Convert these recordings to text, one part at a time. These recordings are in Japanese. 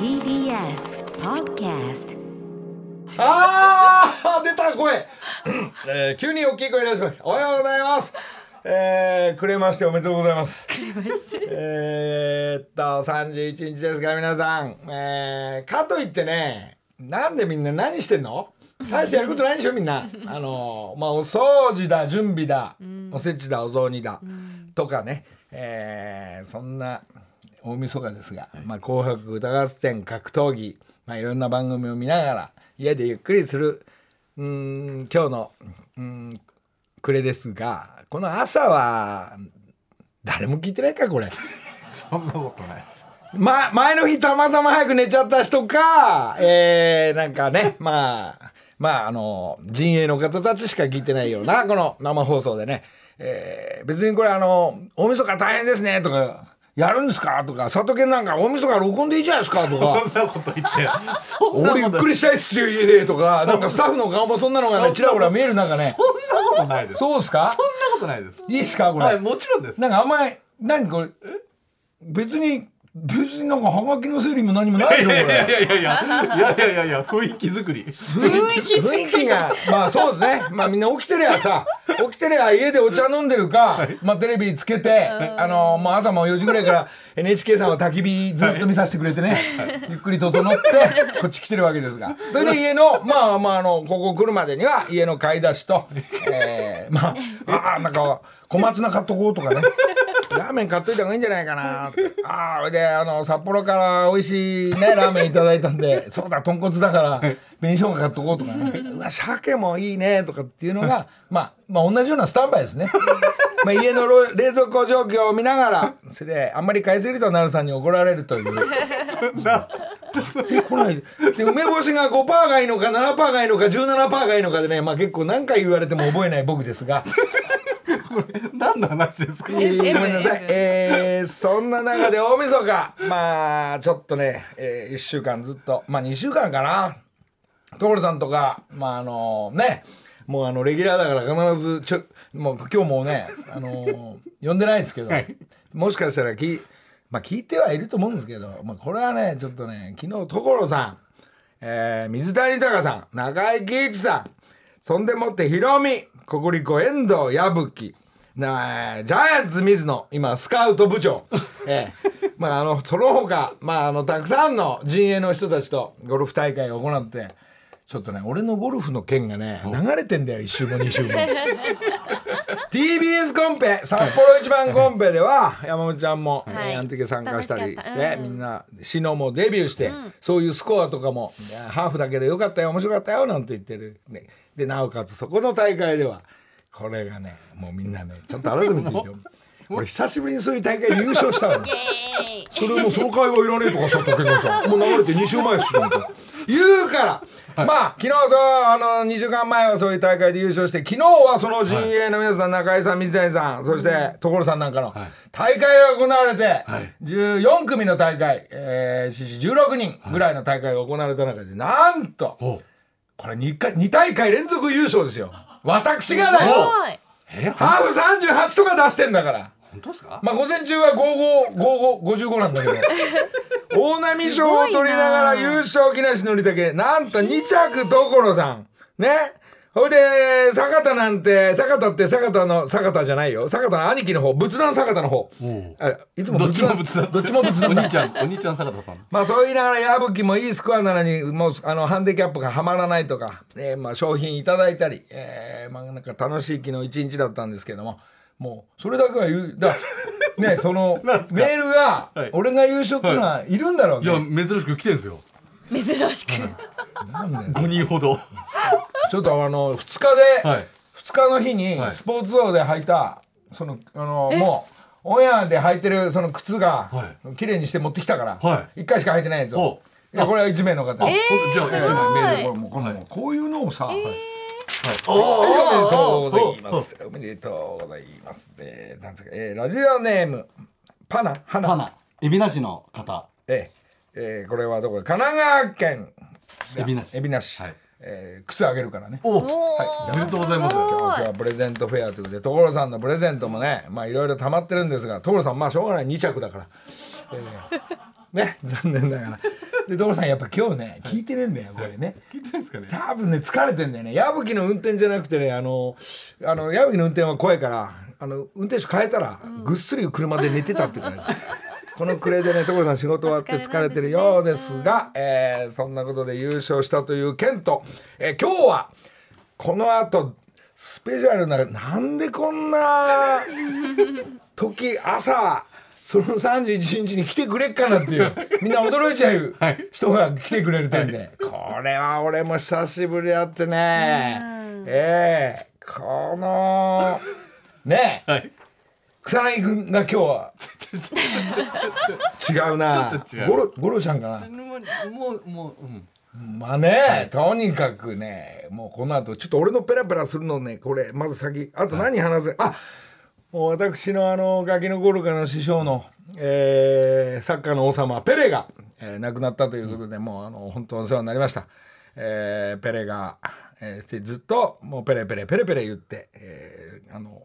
TBS Podcast あー出た声、えー、急に大きい声出しましたおはようございますえー、くれましておめでとうございます。えーっと、31日ですが、皆さん。えー、かといってね、なんでみんな何してんの？大してやることないでしょ、みんな。あのまあ、お掃除だ、準備だ、おせちだ、お雑煮だ、とかね。えー、そんな大晦日ですが、まあ、紅白歌合戦、格闘技、まあ、いろんな番組を見ながら、家でゆっくりする、うーん、今日の、うーん、暮れですがこの朝は誰も聞いてないかこれ そんなことないです。ま前の日たまたま早く寝ちゃった人かえー、なんかねまあまああの陣営の方たちしか聞いてないようなこの生放送でね、えー、別にこれあの「大晦日大変ですね」とか「やるんですか?」とか「里犬なんか大晦日録音でいいじゃないですか」とか。そんなこと言って。俺ゆっくりしたいっすよ家で。とかなんかスタッフの顔もそんなのがねちらほら見える中ね。そんなことないです。そうですか？そんなことないです。いいっすかこれ、はい、もちろんです。なんかあんまり何これ？別に別になんかハガキの整理も何もないよこいやいれ。やいやいやいや。いやいやいやいや雰囲気作り。雰囲気雰囲気がまあそうですね。まあみんな起きてりゃさ起きてりゃ家でお茶飲んでるか、まあテレビつけてあのもう朝も4時ぐらいから NHK さんは焚き火ずっと見させてくれてね、ゆっくり整ってこっち来てるわけですが。それで家のまあまああのここ来るまでには家の買い出しと、えー、まああなんか小松菜買っとこうとかねラーメン買っといた方がいいんじゃないかなああそれであの札幌から美味しいねラーメンいただいたんで そうだ豚骨だから紅生姜買っとこうとかねうわ鮭もいいねとかっていうのがまあまあ同じようなスタンバイですね。まあ家のろ冷蔵庫状況を見ながらそれであんまり買いすぎるとなるさんに怒られるという。で来ないでで梅干しが5%がいいのか7%がいいのか17%がいいのかでねまあ結構何回言われても覚えない僕ですが。何の話ですか？えーごめんなさい。えーそんな中で大晦日、まあ、ちょっとね、えー、1週間ずっと、まあ2週間かな。所さんとか、まああのね、もうあの、レギュラーだから必ず、ちょ、もう今日もね、あの呼んでないですけど、はい。もしかしたらき、まあ聞いてはいると思うんですけど、まあこれはね、ちょっとね、昨日所さん、えー水谷豊さん、中井貴一さん、そんでもってヒロミ、ココリコ遠藤矢吹、なあジャイアンツ水野、今スカウト部長、えーまああの、その他、まああの、たくさんの陣営の人たちとゴルフ大会を行って、ちょっとね、俺のゴルフの件がね、流れてんだよ、1週後、2週後。TBS コンペ札幌一番コンペでは山本ちゃんも、はい。えー参加したりして、みんなシノもデビューして、そういうスコアとかもハーフだけどよかったよ面白かったよなんて言ってる、ね、でなおかつそこの大会ではこれがねもうみんなねちゃんと改めて言ってよ。俺久しぶりにそういう大会で優勝したの それもうその会話いらねえとかさ時計さん。もう流れて2週前っすよ言うから、まあ昨日そうあの2週間前はそういう大会で優勝して昨日はその陣営の皆さん、中井さん水谷さんそして所さんなんかの大会が行われて、はい。14組の大会、えー、獅子16人ぐらいの大会が行われた中でなんとおこれ 2, 回2大会連続優勝ですよ。私がだよ。ハーフ38とか出してんだから。本当ですか？まあ午前中は5555なんだけど。大波賞を取りながら優勝木梨憲武。なんと2着所さん。ね。ほいで坂田なんて坂田って坂田の坂田じゃないよ。坂田の兄貴の方。仏壇坂田の方。あいつもどっ仏壇ちも仏壇？どっちも仏壇だ。お兄ちゃん、お兄ちゃん坂田さん。まあそう言いながら矢吹もいいスコアなのにもうあのハンディキャップがはまらないとか、えーまあ商品いただいたり、えーまあなんか楽しい昨日一日だったんですけどももうそれだけは言う。だ ねそのメールが、はい。俺が優勝っていうのはい。るんだろういや、ね、珍しく来てるんですよ。珍しく。なんだよ五人ほど。ちょっとあの2日で、はい。2日の日にはい。スポーツ王で履いたそのあのもうオンエアで履いてるその靴がは綺麗にして持ってきたから、は1回しか履いてないやつを。おいやこれは1名の方あ、ほんとじゃあ、一枚メール。これもうこのこういうのをさ、はいおおめでおとうございます。おめでとうございます。えー、なんですか、えー、ラジオネームパナ花パナ。海老名市の方。えー、えー、これはどこ？神奈川県海老名市海老名市、はいえー、靴あげるからね。お、おーおめでとうございます。今日今日はプレゼントフェアということで所さんのプレゼントもねまあいろいろ溜まってるんですが所さんまあしょうがない2着だからね残念ながら。で所さんやっぱ今日ね聞いてねえんだよこれね。聞いてないですかね。多分ね疲れてんだよね。矢吹の運転じゃなくてねあのあの矢吹の運転は怖いからあの運転手変えたら、ぐっすり車で寝てたって感じ。この暮れでね所さん仕事終わって疲れてるようですがえーそんなことで優勝したという件と、えー今日はこの後スペシャルななんでこんな時朝その31日に来てくれっかなっていう みんな驚いちゃう人が来てくれる点で、これは俺も久しぶりやってね。ええ。このね。え、はい。草薙君が今日は。違うな。ゴロゴロちゃんかな。もうもうもう。うんまあね、とにかくねもうこの後ちょっと俺のペラペラするのねこれまず先あと何話せ、あもう私のあのガキの頃からの師匠の、えーサッカーの王様ペレが、えー亡くなったということで、もうあの本当お世話になりました、えーペレが、えーずっともうペレペレペレペレ言って、えーあの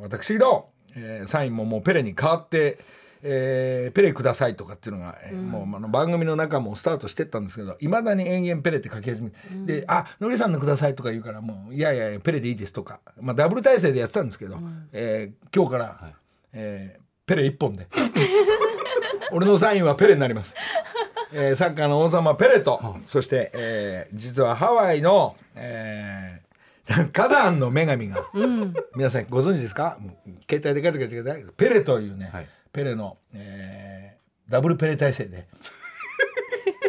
私の、えーサインももうペレに変わって、えーペレくださいとかっていうのが、えーもうあの番組の中もスタートしてったんですけどいまだに延々ペレって書き始めて、で「あのりさんのください」とか言うからもう「いやいやいやペレでいいです」とか、まあ、ダブル体制でやってたんですけど、えー今日から、えーペレ一本で。俺のサインはペレになります。えーサッカーの王様ペレと、そして、えー実はハワイの、えー火山の女神が、皆さんご存知ですか？携帯でガチャガチャガチャペレというね、はいペレの、えーダブルペレ体制で。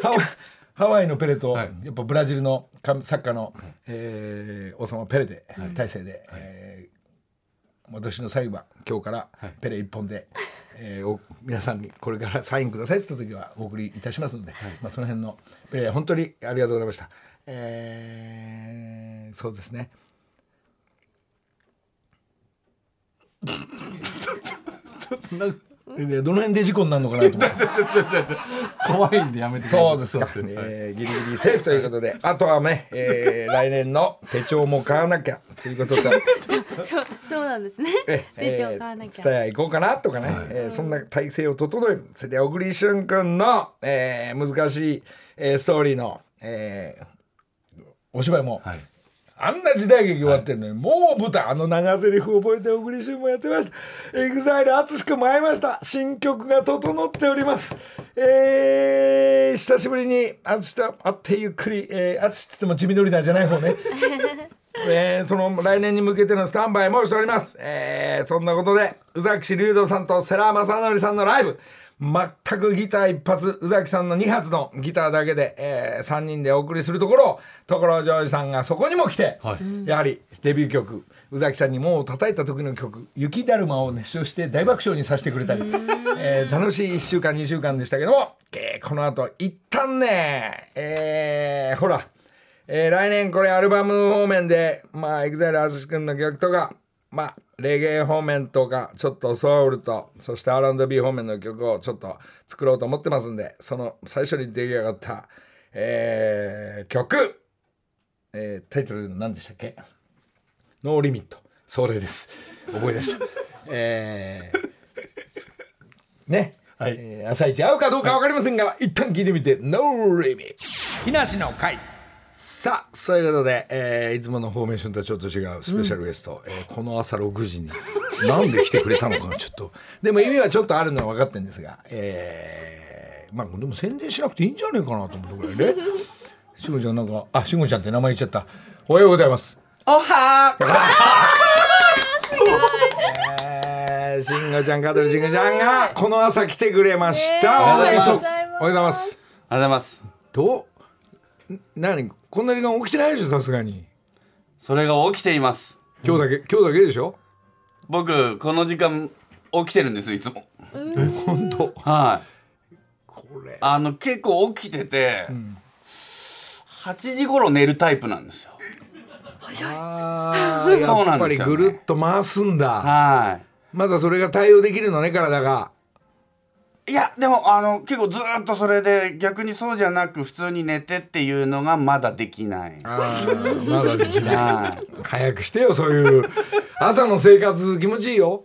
ハワイのペレと、はい。やっぱブラジルのかサッカーの、えー王様ペレで、体制で、えー私のサインは今日からペレ一本で、えーお皆さんにこれからサインくださいって言った時はお送りいたしますので、まあ、その辺のペレ本当にありがとうございました。えーそうですねでどの辺で事故になるのかなと。思って。怖いんでやめてそうですか、そうえーギリギリセーフということで。あとはね、えー来年の手帳も買わなきゃということと そうそうなんですね。え手帳買わなきゃ、伝え行こうかなとかね、えーそんな体制を整える。それで小栗旬君の、えー難しい、えーストーリーの、えーお芝居も、はいあんな時代劇終わってるのに、もう舞台あの長台詞覚えて小栗旬もやってました。エグザイル淳君も会いました。新曲が整っております。えー、久しぶりに淳と会ってゆっくりえー淳、って言っても地味ドリダーじゃない方ね えーその来年に向けてのスタンバイもしております。えーそんなことで、宇崎竜斗さんと世良正則さんのライブ、全くギター一発、宇崎さんの2発のギターだけで、え3人でお送りするところを、所ジョージさんがそこにも来て、はい。やはりデビュー曲、宇崎さんに門を叩いた時の曲、雪だるまを熱唱して大爆笑にさせてくれたり、えー楽しい1週間、2週間でしたけども、えーこの後、一旦ね、えーほら、えー来年これアルバム方面でまあ EXILE 淳君の曲とかまあレゲエ方面とかちょっとソウルとそして R&B 方面の曲をちょっと作ろうと思ってますんでその最初に出来上がった、えー曲、えータイトル何でしたっけ？ノーリミットそれです。思い出した。えーね、はい。えー朝一合うかどうか分かりませんが、一旦聞いてみて「 No Limit」木梨の会さあそういうことで、えーいつものフォーメーションとはちょっと違うスペシャルゲスト、えーこの朝6時になんで来てくれたのかな ちょっと。でも意味はちょっとあるのは分かってるんですがえーまあでも宣伝しなくていいんじゃないかなと思ってぐらいね。しごちゃんなんかあしごちゃんって名前言っちゃった。おはようございます。おはえー、しんごちゃん香取しんごちゃんがこの朝来てくれました、おはようございます。おはようございます。ありがとうございます。どう？ん何こんな時間起きてないでしょさすがに。それが起きています。今日だけ今日だけでしょ？僕、この時間起きてるんです、いつも。本当？はい。これ。あの、結構起きてて、8時頃寝るタイプなんですよ。あー やっぱりぐるっと回すんだ。はい。まだそれが対応できるのね体がいや、でも、あの、結構ずーっとそれで、逆にそうじゃなく、普通に寝てっていうのがまだできない。まだできない。はい。早くしてよそういう朝の生活気持ちいいよ。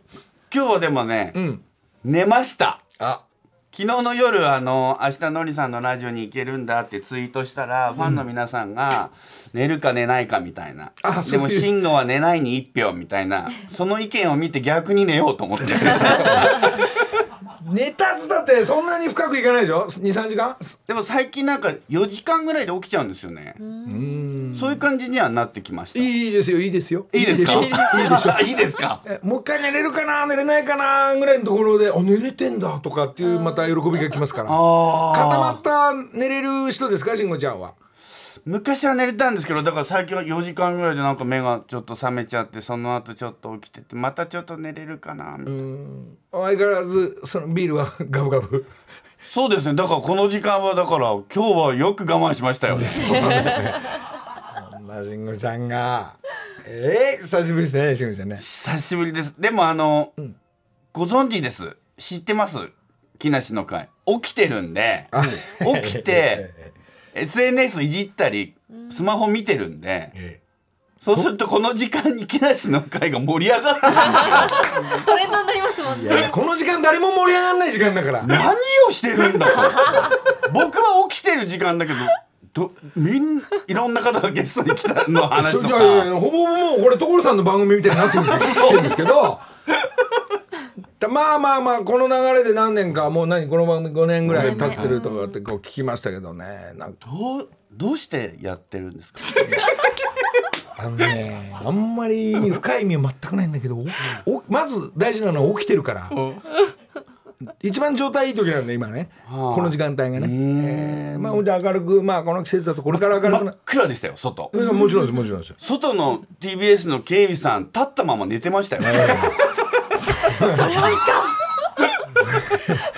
今日はでもね、うん。寝ました。あ。昨昨日の夜あの明日のりさんのラジオに行けるんだってツイートしたら、ファンの皆さんが寝るか寝ないかみたいな。ういう。も慎吾は寝ないに一票みたいな。その意見を見て逆に寝ようと思って 寝たつだってそんなに深くいかないでしょ？23時間？でも最近なんか4時間ぐらいで起きちゃうんですよね。そういう感じにはなってきました。いいいですよ。いいですよ。いですか？いいでしょ いいですか？えもう一回寝れるかな？寝れないかな？ぐらいのところで「あ寝れてんだ」とかっていうまた喜びがきますから。あ固まった寝れる人ですか？慎吾ちゃんは昔は寝れたんですけどだから最近は4時間ぐらいでなんか目がちょっと覚めちゃってその後ちょっと起きててまたちょっと寝れるかなみたいな。相変わらずそのビールはガブガブそうですね。だからこの時間はだから今日はよく我慢しましたよ。そんな慎吾ちゃんがえー、久しぶりです。ね慎吾ちゃんね久しぶりですでもあの、ご存知です。知ってます？木梨の会。起きてるんで。起きて SNS いじったりスマホ見てるんでそうするとこの時間に木梨の会が盛り上がってるんですよ。トレンドになりますもんね。この時間誰も盛り上がらない時間だから。何をしてるんだと。僕は起きてる時間だけどどみんいろんな方がゲストに来たの話といやいやいかやほぼほぼもうこれ所さんの番組みたいになってるんですけど。だ まあまあまあこの流れで何年かもう何この番組5年ぐらい経ってるとかってこう聞きましたけどね。なんか。どうどうしてやってるんですか？あのねあんまり深い意味は全くないんだけどおまず大事なのは起きてるから。一番状態いい時なんで今ね。はあ。この時間帯がね、えーまあほんで明るくまあこの季節だとこれから明るくな真っ暗でしたよ外。うんもちろんですもちろんです。よ外の TBS の警備さん立ったまま寝てましたよ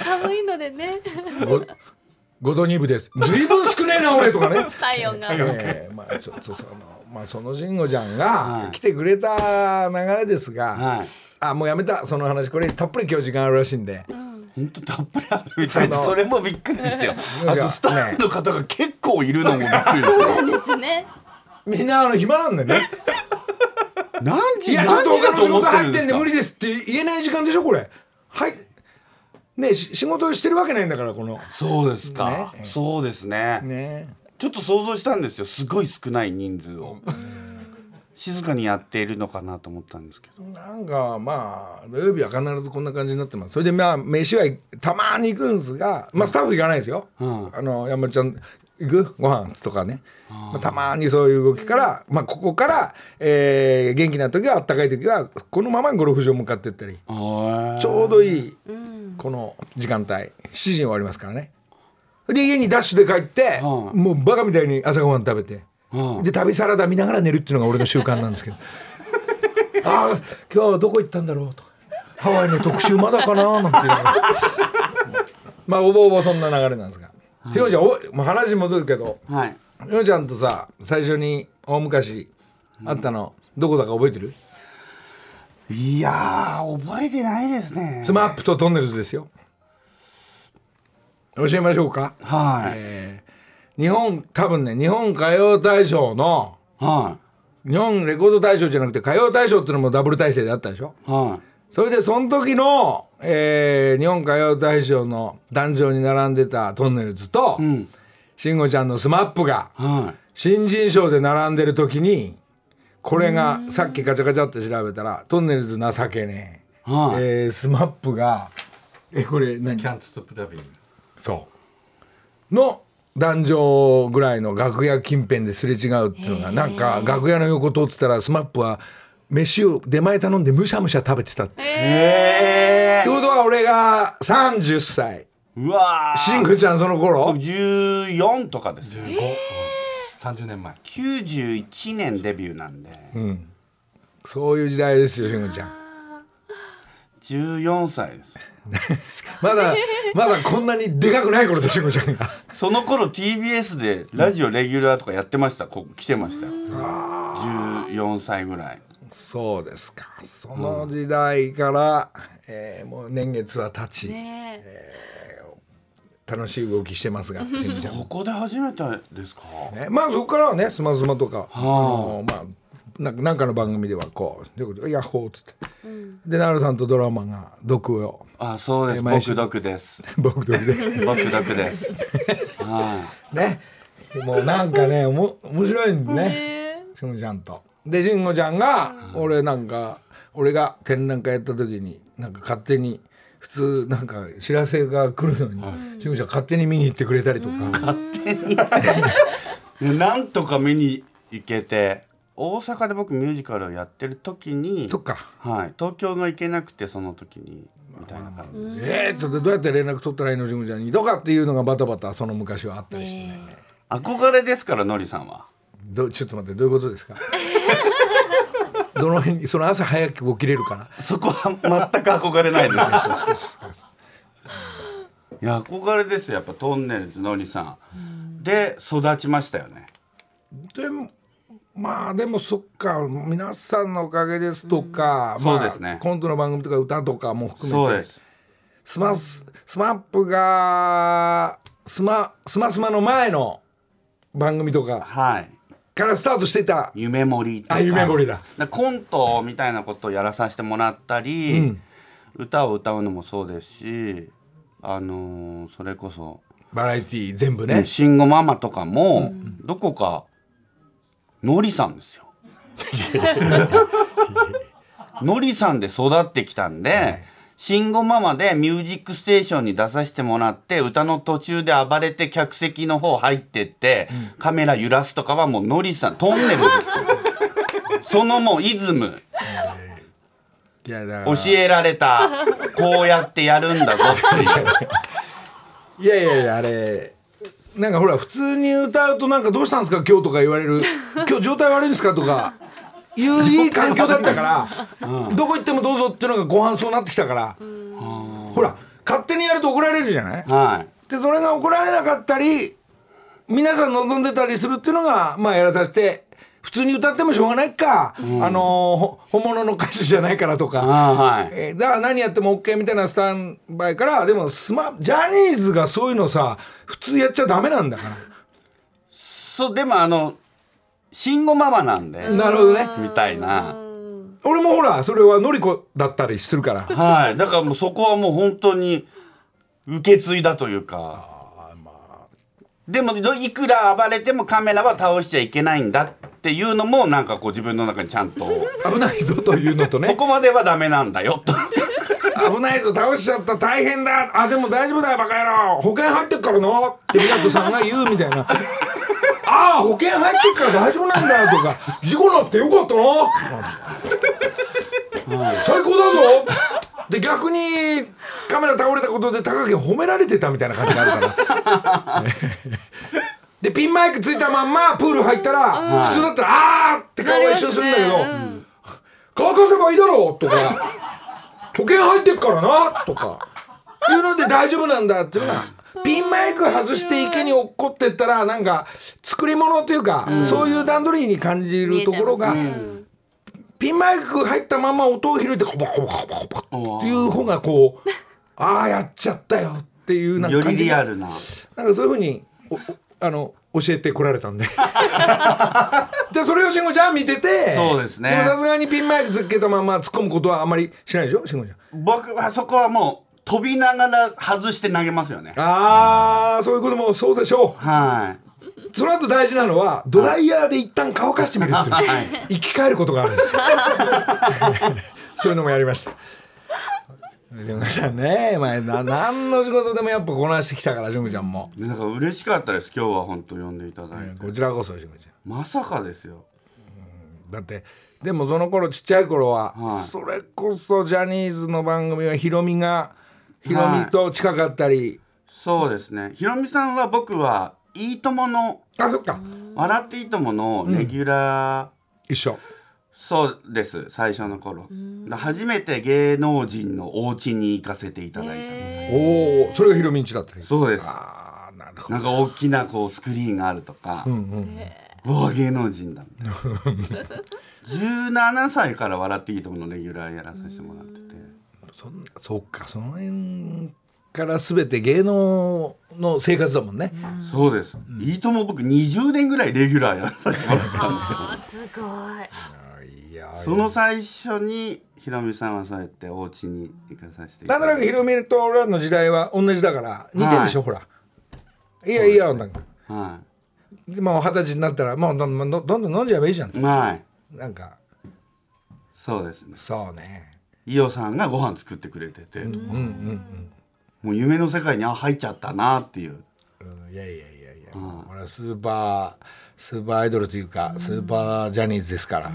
寒いのでね。ご5度2分です。ずいぶん少ねえな俺とかね。体温が。えーまあちょっとそのまあその慎吾ちゃんはい。が来てくれた流れですが、はい。あもうやめた。その話これたっぷり今日時間あるらしいんで、本当たっぷりあるみたいであのそれもびっくりですよ。うん。あとスタッフの方が結構いるのもびっくりですよ。ですね。みんなあの暇なんでね何い時やちょっと他何時だとの仕事入思ってるんで無理ですって言えない時間でしょこれ。はい。ね仕事してるわけないんだからこの。そうですか、ね。そうですね。ね。ちょっと想像したんですよ。すごい少ない人数を。静かにやっているのかなと思ったんですけど。なんかまあ土曜日は必ずこんな感じになってます。それでまあ飯はたまに行くんですがまあスタッフ行かないですよ、うん。あの山ちゃん行く？ご飯とかね、まあ、たまにそういう動きから、まあ、ここから、えー元気な時はあったかい時はこのままゴルフ場向かってったりあちょうどいいこの時間帯7時に終わりますからね。で家にダッシュで帰って、はいもうバカみたいに朝ごはん食べて、はいで旅サラダ見ながら寝るっていうのが俺の習慣なんですけど。ああ今日はどこ行ったんだろうとハワイの特集まだかななんていうまあおぼおぼそんな流れなんですが。ひろちゃんおもう話戻るけどはいひろちゃんとさ最初に大昔会ったの、どこだか覚えてる？いやー覚えてないですね。 SMAP ととんねるずですよ。教えましょうか。はい、えー日本多分ね日本歌謡大賞のは日本レコード大賞じゃなくて歌謡大賞っていうのもダブル体制であったでしょ？い。はそれでその時の、えー日本歌謡大賞の壇上に並んでたとんねるずと、いうん慎吾ちゃんの SMAP がはい。新人賞で並んでる時にこれがさっきガチャガチャって調べたらとんねるず情けねえ、はい。えー SMAP がえこれ何？Can't stop loving そう。の壇上ぐらいの楽屋近辺ですれ違うっていうのがなんか楽屋の横通ってたら SMAP は飯を出前頼んでむしゃむしゃ食べてたって。えってことは俺が30歳ー、うわー。慎吾ちゃんその頃？14とかです15、30年前。91年デビューなんで、そういう時代ですよ慎吾ちゃん。14歳です。まだまだこんなにでかくない頃で慎吾ちゃんが。その頃 TBS でラジオレギュラーとかやってました。こ来てましたよ。14歳ぐらい。そうですか。その時代から、えーもう年月は経ち、ね楽しい動きしてますが慎吾ちゃん。ここで初めてですか？ね、まあそこからはねスマスマとか、あ。あのまあななんかの番組ではこう「どういうことヤッホー」っつって。で奈良さんとドラマが毒を。あそうです。え毎週。僕毒です。僕とです。僕毒です。はね。もうなんかねおも面白いんでね。ね。しんごちゃんと。でしんごちゃんが俺なんか俺が展覧会やった時になんか勝手に普通なんか知らせが来るのにしんごちゃん勝手に見に行ってくれたりとか。い なんとか見に行けて大阪で僕ミュージカルをやってる時にそっか。はい、東京が行けなくてその時にみたいな感じ。えー、ちょっとどうやって連絡取ったらいいのしんごちゃんにとかっていうのがバタバタその昔はあったりしてね。憧れですからのりさんは。どちょっと待ってどういうことですか？どの辺にその朝早く起きれるかな。そこは全く憧れないですいや憧れですよやっぱトンネルズのりさん。で育ちましたよね。でもまあでもそっか皆さんのおかげですとか、そうですね。まあ、コントの番組とか歌とかも含めてスマススマップがスマスマスマの前の番組とかはいからスタートしていた。夢盛りとか。あ夢盛りだ。でコントみたいなことをやらさせてもらったり、うん。歌を歌うのもそうですしあのーそれこそ。バラエティー全部ね、ね、慎吾ママとかも、どこかのりさんですよ。のりさんで育ってきたんで、慎吾ママでミュージックステーションに出させてもらって歌の途中で暴れて客席の方入ってって、カメラ揺らすとかはもうのりさんトンネルですよ。そのもうイズム。教えられたこうやってやるんだぞ。っていういやいやいやあれなんかほら普通に歌うとなんかどうしたんですか？今日とか言われる。今日状態悪いんですか？とかいういい環境だったから、どこ行ってもどうぞっていうのが後半そうなってきたから、ほら勝手にやると怒られるじゃない？はい。でそれが怒られなかったり皆さん望んでたりするっていうのがまあやらさせて普通に歌ってもしょうがないか、あのーほ本物の歌手じゃないからとか、はい。えーだから何やっても OK みたいなスタンバイからでもスマジャニーズがそういうのさ普通やっちゃダメなんだから。そうでもあの慎吾ママなんでなるほどね。みたいな。俺もほらそれはのりこだったりするから。はい。だからもうそこはもう本当に受け継いだというか。でもどいくら暴れてもカメラは倒しちゃいけないんだっていうのもなんかこう自分の中にちゃんと。危ないぞというのとそねこまではダメなんだよと。危ないぞ倒しちゃった。大変だ。あでも大丈夫だよバカ野郎。保険入ってっからなって湊さんが言うみたいなああ保険入ってっから大丈夫なんだよとか事故なってよかったな、最高だぞで逆にカメラ倒れたことで高木褒められてたみたいな感じがあるからでピンマイクついたまんまプール入ったら、普通だったら「あー!」って顔は一緒にするんだけど「乾かせばいいだろ!」とか「保険入ってっからな!」とかいうので大丈夫なんだっていうのが。ピンマイク外して池に落っこってったらなんか作り物というか、そういう段取りに感じるところが、ピンマイク入ったまま音を拾ってコバコバコバコバっていう方がこう ああやっちゃったよっていうなんかよ感じが。りリアルな。なんかそういうふうにあの教えてこられたんで。でそれを慎吾ちゃん見ててそうですね。でもさすがにピンマイクつけたまま突っ込むことはあんまりしないでしょ慎吾ちゃん。僕はそこはもう飛びながら外して投げますよね。ああそういうこともそうでしょはい、うその後大事なのはドライヤーで一旦乾かしてみるっていう、はい。生き返ることがあるんですよ。そういうのもやりました。慎吾ちゃんね。前な何の仕事でもやっぱこなしてきたから慎吾ちゃんも。でなんか嬉しかったです今日は本当呼んでいただいて、こちらこそ慎吾ちゃん。まさかですよ。だってでもその頃ちっちゃい頃は、はい。それこそジャニーズの番組はヒロミがヒロミと近かったり、そうですね。ひろみさんは僕は「いいとも!」のあそっか「笑っていいとも!」のレギュラー、一緒。そうです。最初の頃。だ初めて芸能人のお家に行かせていただいた。みたいなおおそれがヒロミんちだったりそうです。ああなるほど。なんか大きなこうスクリーンがあるとか、うんうんうわ芸能人だ。みたいな17歳から「笑っていいとも!」のレギュラーやらさせてもらっててそんそうかその辺から全て芸能の生活だもんね、そうです、いいとも僕20年ぐらいレギュラーやらさせてもらったんですよ。あすごいいややその最初にひろみさんはそうやってお家に行かさせていたなんとなくヒロミと俺らの時代は同じだから似てるでしょ、ほら。いやいやなんか。はもう二十歳になったらもうどんどんどんどん飲んじゃえばいいじゃん。いはい。なんか。そうですね。そうね伊代さんがご飯作ってくれてて。とかもう夢の世界にあ入っちゃったなっていう。うんいやいやいやいや、俺はスーパースーパーアイドルというか、スーパージャニーズですから、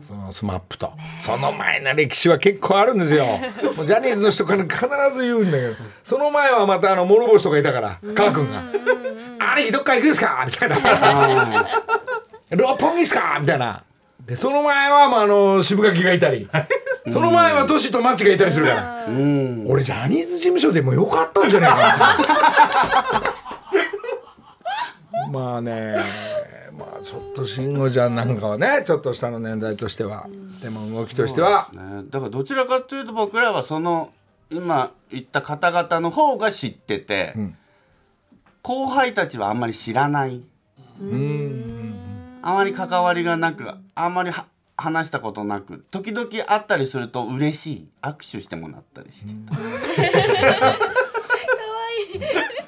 そのスマップと、その前の歴史は結構あるんですよ。もうジャニーズの人から必ず言うんだけど。その前はまたあの諸星とかいたからカー君が「兄貴どっか行くんすか?」みたいな「六本木っすか?」みたいな。でその前は、まあ、あの渋垣がいたりその前はトシとマッチがいたりするから。うん。俺ジャニーズ事務所でもよかったんじゃないかな。まあねまあちょっと慎吾ちゃんなんかはねちょっと下の年代としては。でも動きとしては。ね、だからどちらかというと僕らはその今言った方々の方が知ってて、後輩たちはあんまり知らない。あまり関わりがなくあんまりは話したことなく時々会ったりすると嬉しい。握手してもらったりして。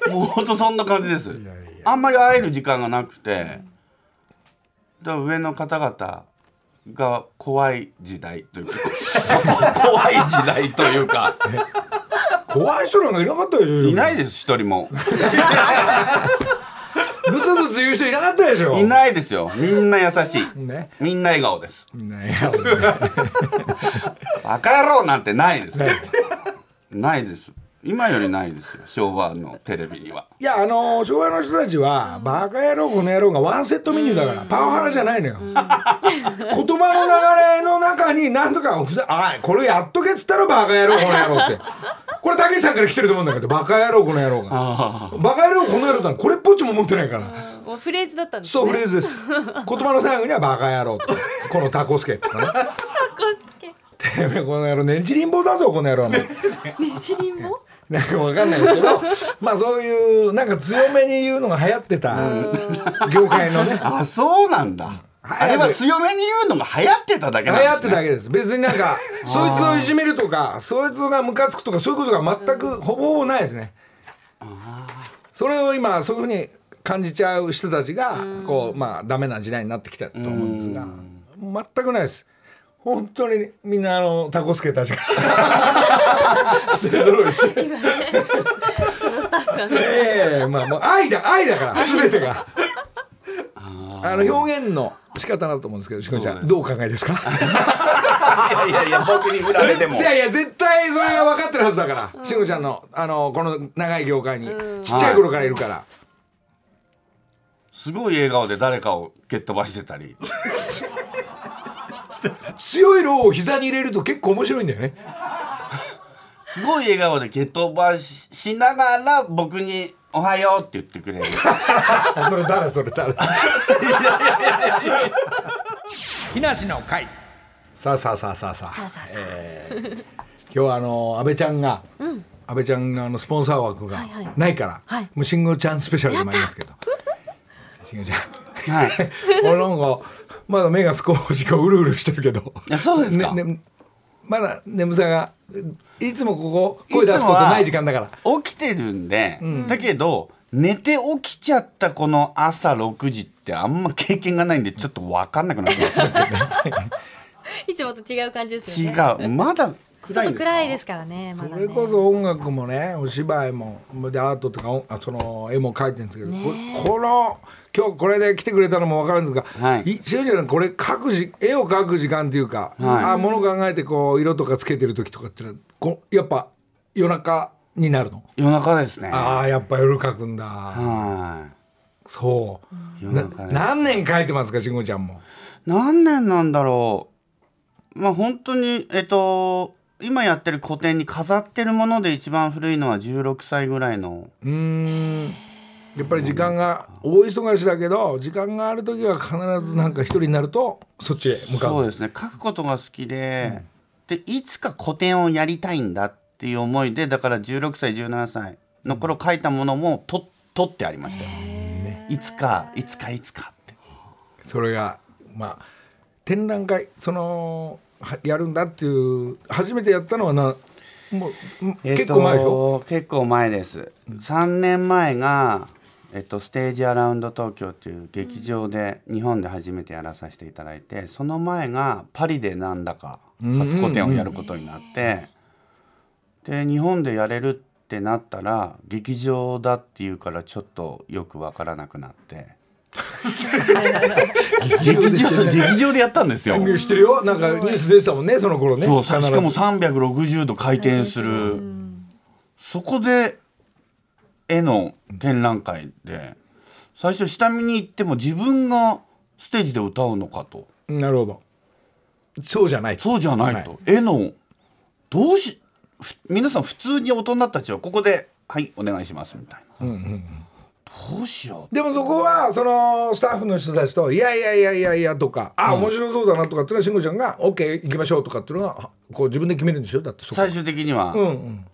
た、もうほんとそんな感じです。あんまり会える時間がなくて。だから上の方々が怖い時代というか。怖い時代というか。怖い人なんかいなかったでしょ。いないです一人も ブツブツ言う人いなかったでしょ。いないですよ。みんな優しい。ね。みんな笑顔です。ね。バカ野郎なんてないですないです今よりないですよ昭和のテレビには。いやあの昭和の人たちは「バカ野郎この野郎」がワンセットメニューだからパワハラじゃないのよ、言葉の流れの中に何とかふざあこれやっとけっつったらバカ野郎この野郎って。これ武井さんから来てると思うんだけどバカ野郎この野郎が。バカ野郎この野郎ってのはこれっぽっちも持ってないから。もうフレーズだったんですそうねフレーズです。言葉の最後にはバカ野郎と。かこのタコスケとかねタコスケ。てめえこの野郎ねじりんぼだぞこの野郎ねじりんぼ？なんかわかんないですけど まあそういうなんか強めに言うのが流行ってた業界のね。あそうなんだ。あれは強めに言うのが流行ってただけ流なんです、ね、行ってただけです。別になんかそいつをいじめるとかそいつがムカつくとかそういうことが全くほぼほぼないですね。それを今そういうふうに感じちゃう人たちがこうまあダメな時代になってきたと思うんですが全くないです本当にみんなあのタコスケたちが。勢ぞろいしてこのスタッフがね。ええまあもう愛だ愛だから 全てが。あの表現の仕方だと思うんですけどしこちゃんどうお考えですか？いやいやいや僕に振られても。いやいや絶対それが分かってるはずだからしこちゃんのあのこの長い業界にちっちゃい頃からいるから。すごい笑顔で誰かを蹴っ飛ばしてたり強いローを膝に入れると結構面白いんだよね。すごい笑顔でゲットバしながら僕に「おはよう」って言ってくれる。それ誰それ誰？木梨の会。さあさあさあさあさあ、え、今日はあの安倍ちゃんが、うん、安倍ちゃんのあのスポンサー枠がないから、はい。はい、もう慎吾ちゃんスペシャルでもりますけど。慎吾ちゃん。はい。俺なんかまだ目が少しこううるうるしてるけど。そうですか。ねねまだ眠さがいつもここ声出すことない時間だから。起きてるんで、だけど寝て起きちゃったこの朝6時ってあんま経験がないんでちょっと分かんなくなってます いつもと違う感じですよね。違う。まだ暗いんですいですからねまだね。それこそ音楽もねお芝居もでアートとかおあその絵も描いてるんですけど、ここの今日これで来てくれたのも分かるんですが、はい。いしおちゃんこれ描くじ絵を描く時間っていうか、はい。あ物考えてこう色とかつけてる時とかってのはこやっぱ夜中になるの、夜中ですね。ああやっぱ夜描くんだ、はそう、何年描いてますか慎吾ちゃんも？い何年なんだろう。まあ本当にえっと今やってる古典に飾ってるもので一番古いのは16歳ぐらいの。うーん。やっぱり時間が大忙しだけど時間がある時は必ずなんか一人になるとそっちへ向かう。そうですね。書くことが好きで、でいつか古典をやりたいんだっていう思いでだから16歳17歳の頃書いたものもと取ってありました。よいつかいつかいつかって。それがまあ展覧会そのはやるんだっていう初めてやったのはなもう、結構前でしょ？結構前です。3年前が、えっと、ステージアラウンド東京という劇場で日本で初めてやらさせていただいてその前がパリでなんだか初個展をやることになってで日本でやれるってなったら劇場だっていうからちょっとよくわからなくなって劇 場劇場でやったんですよ。知ってるよ。なんかニュース出てたもんねその頃ね。そうしかも360度回転する。そこで絵の展覧会で最初下見に行っても自分がステージで歌うのかと。なるほど。そうじゃない。そうじゃないと、絵のどうしふ皆さん普通に大人たちはここで「はいお願いします」みたいな、どうしようでもそこはそのスタッフの人たちと「いやいやいやいやいや」とか「あ面白そうだな」とかっていうのは慎吾ちゃんが「OK 行きましょう」とかっていうのはこう自分で決めるんでしょ？だって最終的には、うんうん。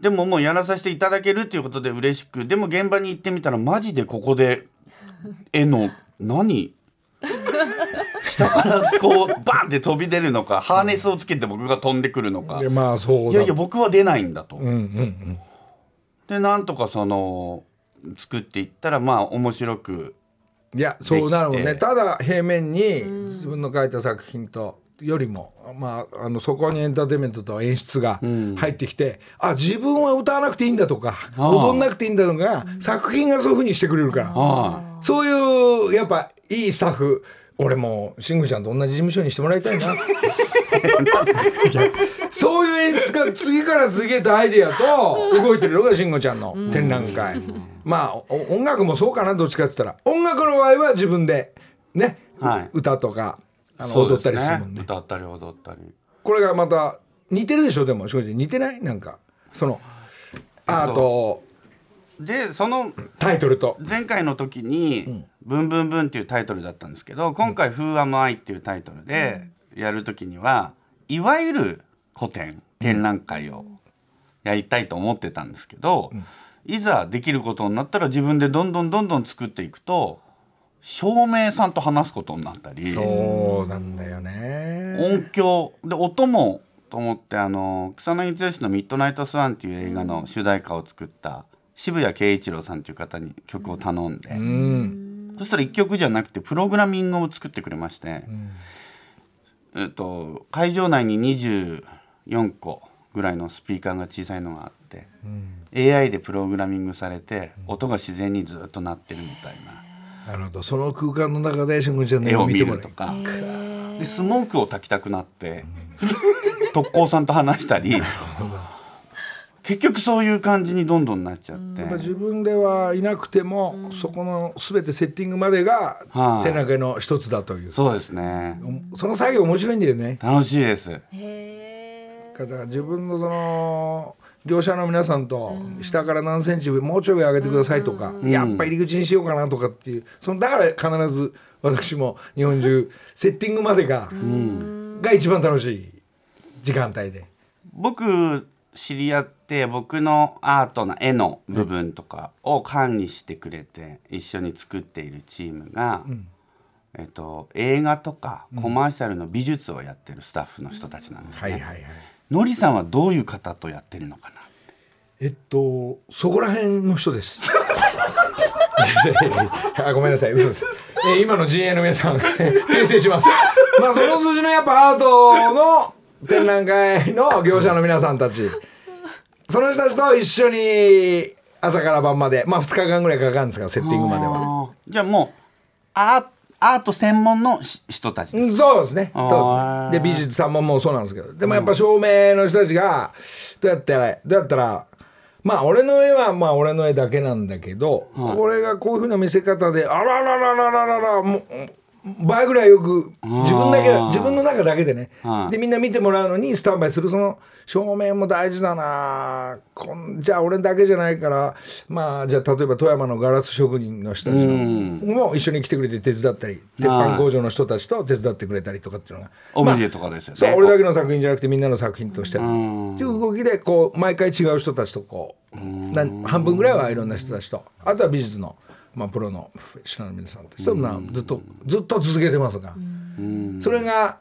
でももうやらさせていただけるっていうことで嬉しくでも現場に行ってみたらマジでここで絵の 何？下からこうバンって飛び出るのかハーネスをつけて僕が飛んでくるのか。でまあそうだ。いやいや僕は出ないんだと。うんうんうん。でなんとかその作っていったらまあ面白くいやそうなるもんね。ただ平面に自分の描いた作品とよりも、まあ、あのそこにエンターテインメントと演出が入ってきて、あ自分は歌わなくていいんだとか踊んなくていいんだとか作品がそういうふうにしてくれるから。あそういうやっぱいいスタッフ俺も慎吾ちゃんと同じ事務所にしてもらいたいな。そういう演出が次から次へとアイデアと動いてるのが慎吾ちゃんの展覧会、まあお音楽もそうかなどっちかって言ったら。音楽の場合は自分でね、はい。歌とかあの踊ったりするもんね。歌ったり踊ったり。これがまた似てるでしょでも正直似てない？なんかそのアート。でそのタイトルと。前回の時に「ブンブンブン」っていうタイトルだったんですけど今回「Who Am I」っていうタイトルでやる時にはいわゆる古典展覧会をやりたいと思ってたんですけど、いざできることになったら自分でどんどんどんどん作っていくと照明さんと話すことになったりそうなんだよね。音響で音もと思ってあの草薙剛の「ミッドナイトスワン」っていう映画の主題歌を作った渋谷慶一郎さんという方に曲を頼んで、うんそしたら1曲じゃなくてプログラミングを作ってくれまして、えっと、会場内に24個ぐらいのスピーカーが小さいのがあって、AI でプログラミングされて音が自然にずっと鳴ってるみたいな。なるほど。その空間の中で慎吾ちゃんの絵を見るとか。でスモークを焚きたくなって特攻さんと話したり結局そういう感じにどんどんなっちゃって。自分ではいなくても、そこの全てセッティングまでがはい。展覧会の一つだという、そうですね。その作業面白いんだよね。楽しいです。へえだから自分のその業者の皆さんと下から何センチ上もうちょい上上げてくださいとか、やっぱ入り口にしようかなとかっていうそのだから必ず私も日本中 セッティングまでが、が一番楽しい時間帯で。僕知り合って僕のアートな絵の部分とかを管理してくれて一緒に作っているチームが、えっと、映画とかコマーシャルの美術をやってるスタッフの人たちなんですね。はいはいはいのりさんはどういう方とやってるのかなえっとそこら辺の人です。あごめんなさい嘘です。え今の陣営の皆さん訂正します。まあその数字のやっぱアートの展覧会の業者の皆さんたち、その人たちと一緒に朝から晩までまあ2日間ぐらいかかるんですからセッティングまでは。じゃあもうアート専門のし人たちそうですね。そうですね。で美術さんももうそうなんですけど、でもやっぱ照明の人たちがどうやってやれどうやったら。まあ俺の絵はまあ俺の絵だけなんだけど、これがこういうふうな見せ方であらららららららもう倍ぐらいよく自分だけ自分の中だけでね。はいでみんな見てもらうのにスタンバイする。その照明も大事だな。こんじゃあ俺だけじゃないからまあじゃあ例えば富山のガラス職人の人たちのも一緒に来てくれて手伝ったり鉄板工場の人たちと手伝ってくれたりとかっていうのが。オブジェとかですよね、そう俺だけの作品じゃなくてみんなの作品として。ん。っていう動きでこう毎回違う人たちとこう半分ぐらいはいろんな人たちと。あとは美術のまあ、プロのプロフェッショナルの皆さんとそんなずっとずっと続けてますが、それが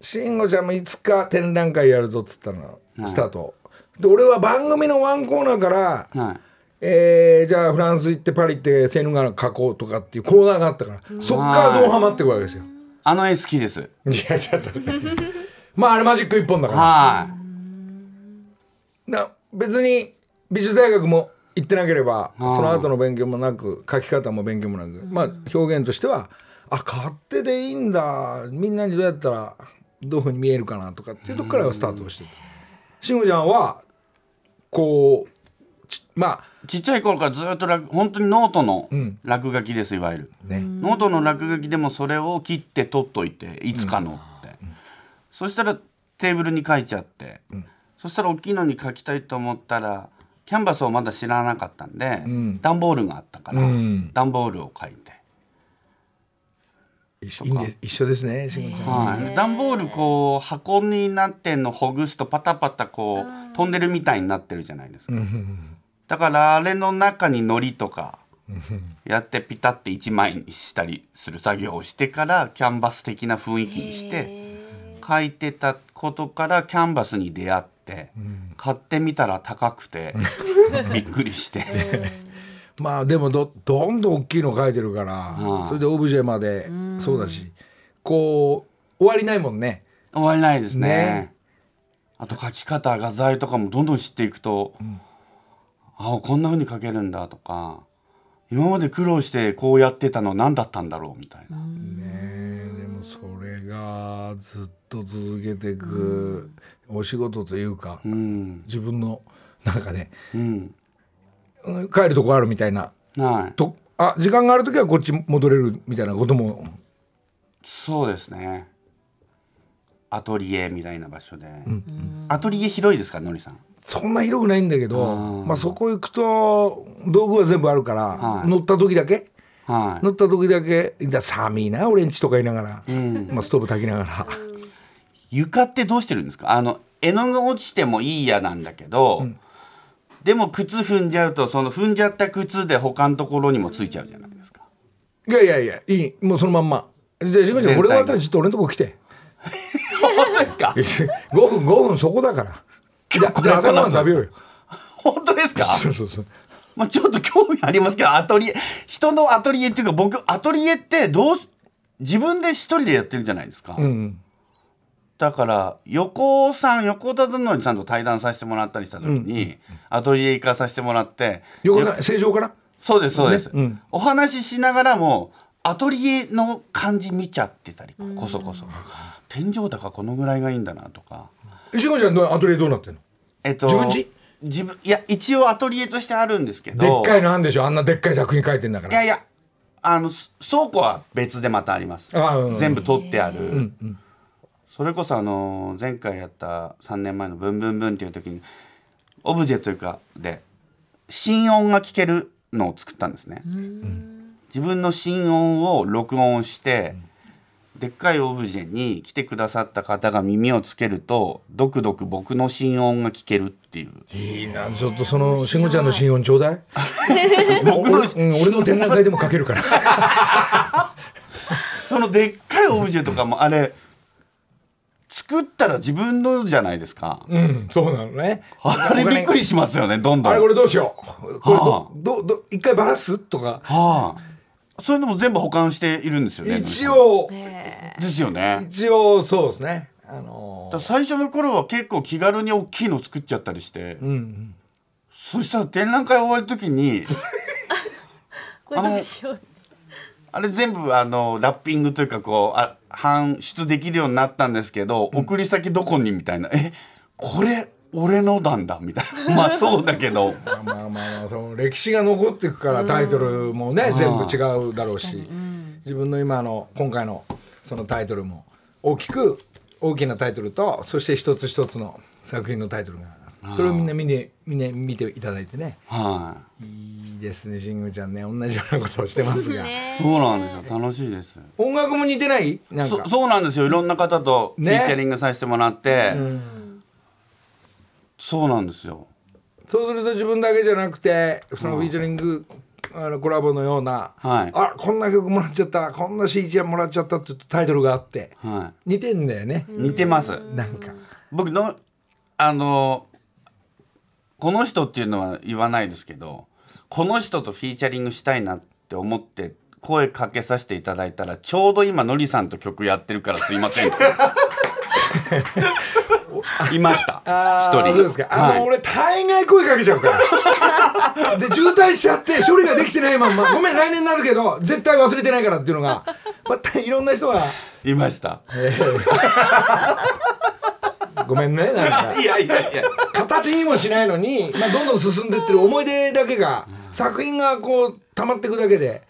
慎吾ちゃんもいつか展覧会やるぞっつったのスタート、で俺は番組のワンコーナーから、はい。えーじゃあフランス行ってパリ行ってセーヌ川描こうとかっていうコーナーがあったからそっからどうハマっていくわけですよ。あの絵好きです。いやちょっとまああれマジック一本だから。はな別に美術大学も行ってなければその後の勉強もなく書き方も勉強もなくまあ表現としてはあ勝手でいいんだ。みんなにどうやったらどういうふうに見えるかなとかっていうとこからスタートをしてた慎吾ちゃんはこうちまいちっちゃい頃からずっと落本当にノートの落書きですいわゆる。あね。ノートの落書きでもそれを切って取っといていつかのって、そしたらテーブルに書いちゃって、そしたら大きいのに書きたいと思ったらキャンバスをまだ知らなかったんで、ん。段ボールがあったから、うん。段ボールを書いて、一緒です。一緒ですね慎吾ちゃん。はい、段ボールこう箱になってんのほぐすとパタパタこうトンネルみたいになってるじゃないですか、だからあれの中に糊とかやってピタって一枚にしたりする作業をしてからキャンバス的な雰囲気にして書いてたことからキャンバスに出会って、買ってみたら高くて びっくりして、まあでもどどんどん大きいの書いてるから、うん。それでオブジェまでそうだしこう終わりないもんね。終わりないですね。ね。あと書き方画材とかもどんどん知っていくと、あこんな風に書けるんだとか今まで苦労してこうやってたの何だったんだろうみたいな、ねそれがずっと続けていくお仕事というか、うん。自分のなんかねうん。うん帰るとこあるみたいなはい。とあ時間がある時はこっち戻れるみたいなこともそうですね。アトリエみたいな場所で、アトリエ広いですかのりさん？そんな広くないんだけどうんまあ、そこ行くと道具は全部あるから、はい。乗った時だけはい。乗った時だけ「だ寒いな俺んち」とか言いながら、ん。まあ、ストーブ炊きながら。床ってどうしてるんですか？あの絵の具落ちてもいいやなんだけど、でも靴踏んじゃうとその踏んじゃった靴で他のところにもついちゃうじゃないですか。いやいやいやいい。もうそのまんま。じゃあしぐちゃんこれ終わったらちょっと俺のとこ来て。本当ですか？5分5分そこだから。じゃあじゃあ朝ごはん食べようよ。本当ですか？そうそうそうまあちょっと興味ありますけどアトリエ人のアトリエっていうか僕アトリエってどう自分で一人でやってるじゃないですか、うんだから横尾さん横田殿則さんと対談させてもらったりした時に、アトリエ行かさせてもらって横田正常かな？そうですそうです、ね。うん。お話ししながらもアトリエの感じ見ちゃってたりこそこそ。天井高このぐらいがいいんだなとか。しぐちゃんのアトリエどうなってんの？えっと自分家自分いや一応アトリエとしてあるんですけど。でっかいのあんでしょ？あんなでっかい作品書いてんだから。いやいやあのす倉庫は別でまたあります。あうん全部取ってある、それこそあの前回やった3年前の「ブンブンブン」っていう時にオブジェというかで心音が聞けるのを作ったんですね。自分の心音を録音してでっかいオブジェに来てくださった方が耳をつけるとドクドク僕の心音が聞けるっていう。いいな。ちょっとそのしぐちゃんの心音ちょうだい？僕の俺,、うん、俺の展覧会でも書けるから。そのでっかいオブジェとかもあれ作ったら自分のじゃないですか。うんそうなのね。あれびっくりしますよね、どんどん。あれこれどうしよう。これはどどど一回バラす？とか。はあ、そういうのも全部保管しているんですよね。一応。ですよね。一応そうですね。あのだから最初の頃は結構気軽に大きいの作っちゃったりして、うんそしたら展覧会終わる時に これどうしよう。あれ全部あのラッピングというかこうあ搬出できるようになったんですけど、送り先どこにみたいな。えこれ俺のなんだみたいな。まあそうだけど。まあまあまあその歴史が残っていくからタイトルもね、全部違うだろうし、自分の今の今回のそのタイトルも大きく大きなタイトルとそして一つ一つの作品のタイトルがそれをみんな見てみんな見ていただいてね。はい。いですね慎吾ちゃんね。同じようなことをしてますが、ね。そうなんですよ。楽しいです。音楽も似てない？なんか。そそうなんですよ。いろんな方とフィねーチャリングさせてもらって、うんそうなんですよ。そうすると自分だけじゃなくてそのフィーチャリングあのコラボのような、はい。あこんな曲もらっちゃったこんな CD もらっちゃったってタイトルがあっては似てんだよね、い似てます。なんか。僕のあのこの人っていうのは言わないですけどこの人とフィーチャリングしたいなって思って声かけさせていただいたらちょうど今のりさんと曲やってるからすいません いました。あ一人。ーそうですか。あの、はい。俺大概声かけちゃうから。で渋滞しちゃって処理ができてないまんまごめん来年になるけど絶対忘れてないからっていうのがまたいろんな人が。いました。ごめんねなんか。いやいやいや。形にもしないのに、まあ、どんどん進んでってる思い出だけが作品がこう溜まっていくだけで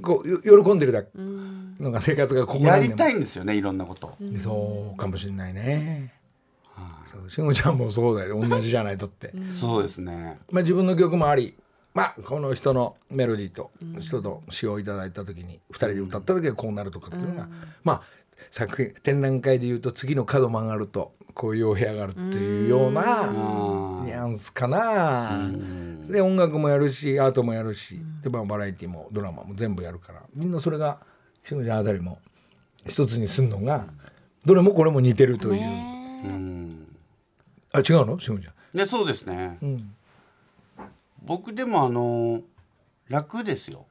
こうよ喜んでるだのが生活がここやりたいいんですよねいろんなこと。そうかもしれないねそう慎吾ちゃんもそうだよ。同じじゃないとって、そうですね。まあ、自分の曲もありまあこの人のメロディーと人と詩をいただいた時に2人で歌った時はこうなるとかっていうのが、まあ作品展覧会でいうと次の角曲がるとこういうお部屋があるっていうようなニュアンスかな。で音楽もやるしアートもやるしで、まあ、バラエティもドラマも全部やるからみんなそれが慎吾ちゃんあたりも一つにすんのがどれもこれも似てるという。うん。あ違うの？慎吾ちゃん。でそうですね、ん。僕でもあの楽ですよ。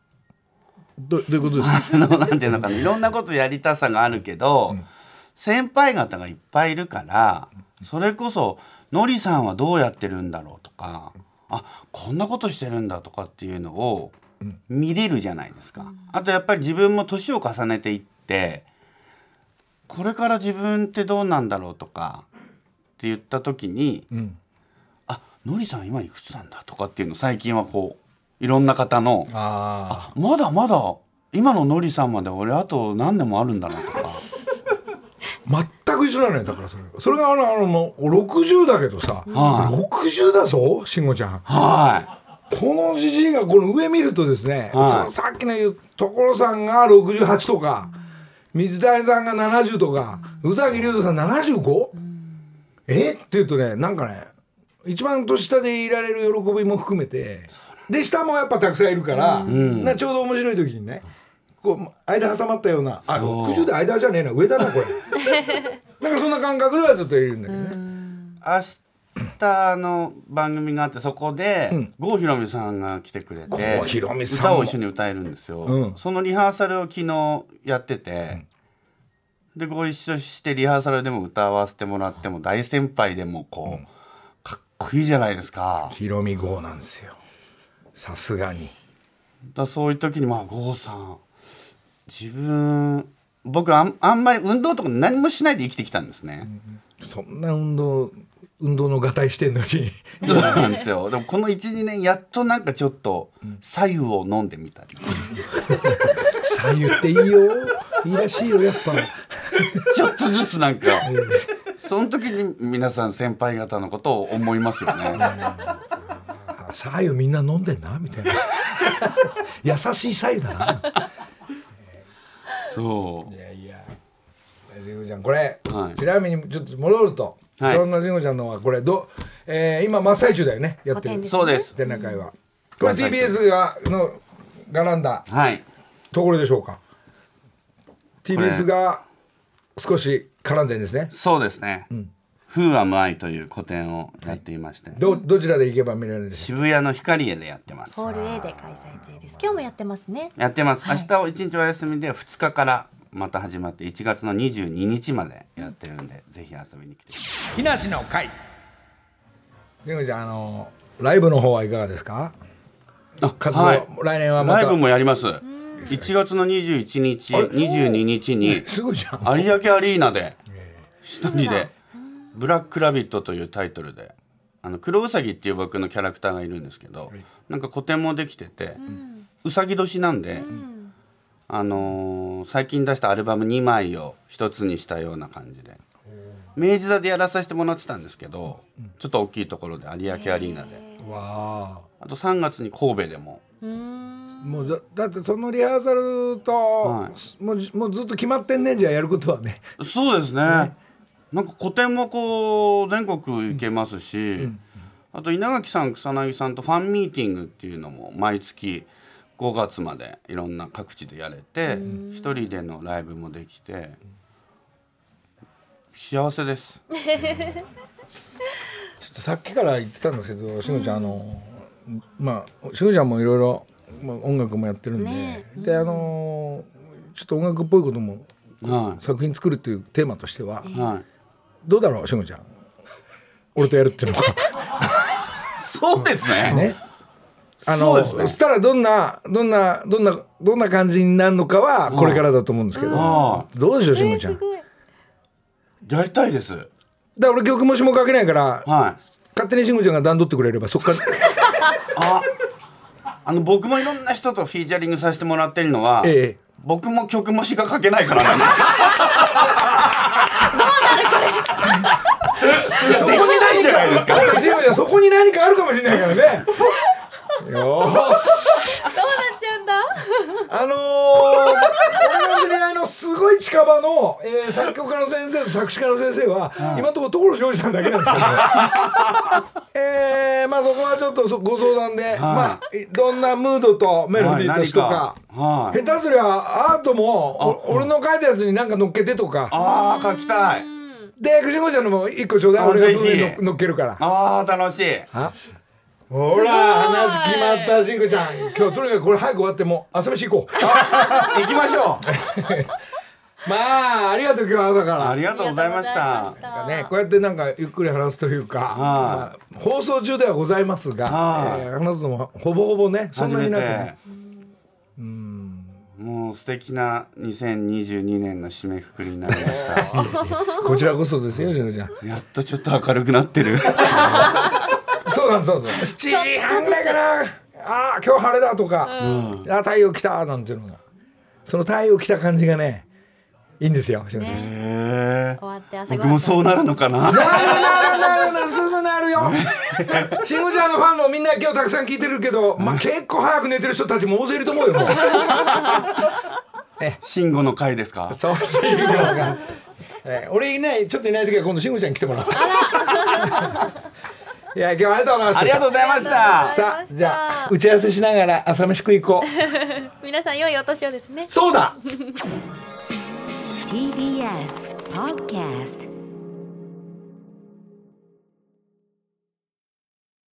どどういうことですか？あのなんていうのかな。いろんなことやりたさがあるけど、先輩方がいっぱいいるからそれこそのりさんはどうやってるんだろうとかあこんなことしてるんだとかっていうのを見れるじゃないですか。あとやっぱり自分も年を重ねていってこれから自分ってどうなんだろうとかって言った時に、ん。あのりさん今いくつなんだとかっていうの最近はこういろんな方のあまだまだ今ののりさんまで俺あと何年もあるんだなとか。あ 全く一緒なのよだからそれ。がそれがあのあのもう60だけどさ、はい。60だぞ慎吾ちゃん。はこのじじいがこの上見るとですね、はい。そのさっきの言う所さんが68とか、水谷さんが70とか、宇崎竜斗さん 75? え？って言うとねなんかね一番年下でいられる喜びも含めてで下もやっぱたくさんいるから、なちょうど面白い時にねこう間挟まったようなあそう。60で間じゃねえな上だなこれ。なんかそんな感覚ではずっといるんだけどね。い明日の番組があってそこで、郷ひろみさんが来てくれて郷ひろみさんも。歌を一緒に歌えるんですよ、うん。そのリハーサルを昨日やってて、でご一緒してリハーサルでも歌わせてもらっても大先輩でもこう、かっこいいじゃないですか。ひろみ号なんですよ。さすがに。だそういう時にまあ郷さん自分僕あんあんまり運動とか何もしないで生きてきたんですね、そんな運動運動のがたいしてんのに。そうなんですよ。でもこの12年やっとなんかちょっと左右を飲んでみたり、左右っていいよ。いいらしいよやっぱ。ちょっとずつなんか。その時に皆さん先輩方のことを思いますよね。あ左右みんな飲んでんなみたいな。優しい左右だな。そう。いやいや。慎吾ちゃん。これ、はい。ちなみにちょっと戻ると、はい。そんな慎吾ちゃんのはこれど、えー、今真っ最中だよねやってる。そうです。展覧会は。これ TBS がのがらんだはい。ところでしょうか？TBS が少し絡んでんですね。そうですね「風は無愛」という個展をやっていまして、どどちらで行けば見られるでしょ渋谷の光栄でやってます。ホール A で開催中です。今日もやってますね。やってます。明日を一日お休みで2日からまた始まって1月の22日までやってるんでぜひ遊びに来てくださう木梨の会。慎吾ちゃんあのライブの方はいかがですか？い活動、はい。来年はまた。ライブもやります。1月の21日22日に すぐじゃん。有明アリーナで一人で「ブラックラビット」というタイトルであの黒うさぎっていう僕のキャラクターがいるんですけどなんか個展もできててうさぎ年なんで、あのー最近出したアルバム2枚を一つにしたような感じで。明治座でやらさせてもらってたんですけどちょっと大きいところで有明アリーナで。わあ。と3月に神戸でも。もうだだってそのリハーサルと、はもうじもうずっと決まってんねんじゃあやることはね。そうですね。なんか個展もこう全国行けますし、あと稲垣さん草薙さんとファンミーティングっていうのも毎月5月までいろんな各地でやれて一人でのライブもできて幸せです。ちょっとさっきから言ってたんですけどしのちゃんあのまあしのちゃんもいろいろまあ音楽もやってるんで、ね。であのちょっと音楽っぽいこともは作品作るっていうテーマとしてはいはい。どうだろうしのちゃん。俺とやるっていうのは そうですね。ねあのそね。したらどんなどんなどんなどんな感じになるのかはこれからだと思うんですけど、あどうでしょうしのちゃん、やりたいです。ら俺曲も詞も書けないからはい。勝手にしんごちゃんが段取ってくれればそっか。ら ああの僕もいろんな人とフィーチャリングさせてもらってるのは、ええ。僕も曲もしか書けないからなんです。そこに何じゃないですか。しんごちゃんそこに何かあるかもしれないからねよーしどうなっちゃうんだ？あのー、俺の知り合いのすごい近場の、えー作曲家の先生と作詞家の先生は、今のところ所ジョージさんだけなんですけど、えー、まあそこはちょっとそご相談で、まあいどんなムードとメロディーと詩とか、はい。下手すりゃアートもお俺の書いたやつに何か乗っけてとか。ああ書きたい。でくしごちゃんのも一個ちょうだいあ俺がそれに乗乗っけるから。ああ楽しい。あほら話決まったしんこちゃん。今日とにかくこれ早く終わってもう朝飯行こう。行きましょ まあありがとう今日は朝から。うありがとうございました。なんかね、こうやってなんかゆっくり話すというか、まあ放送中ではございますが、はいえー話すのもほぼほぼねそんなになくね。て。もう素敵な2022年の締めくくりになりました。こちらこそですよしのちゃん。やっとちょっと明るくなってるそうなんですそうなんです。7時半ぐらいかな。ああ今日晴れだとか、あ太陽来たなんていうのが。その太陽来た感じがねいいんですよしのちゃん、へえ。終わって朝ご僕もそうなるのかな。なるなるなるなるすぐなるよ。しんごちゃんのファンもみんな今日たくさん聞いてるけど、まあ、結構早く寝てる人たちも大勢いると思うよもう。慎吾の回ですか？そうしんごが、えー俺いないちょっといない時は今度しんごちゃんに来てもらう いや今日はありがとうございました。ありがとうございました。さあじゃあ打ち合わせしながら朝飯食い行こう。皆さん良いお年をですね。そうだ。TBS Podcast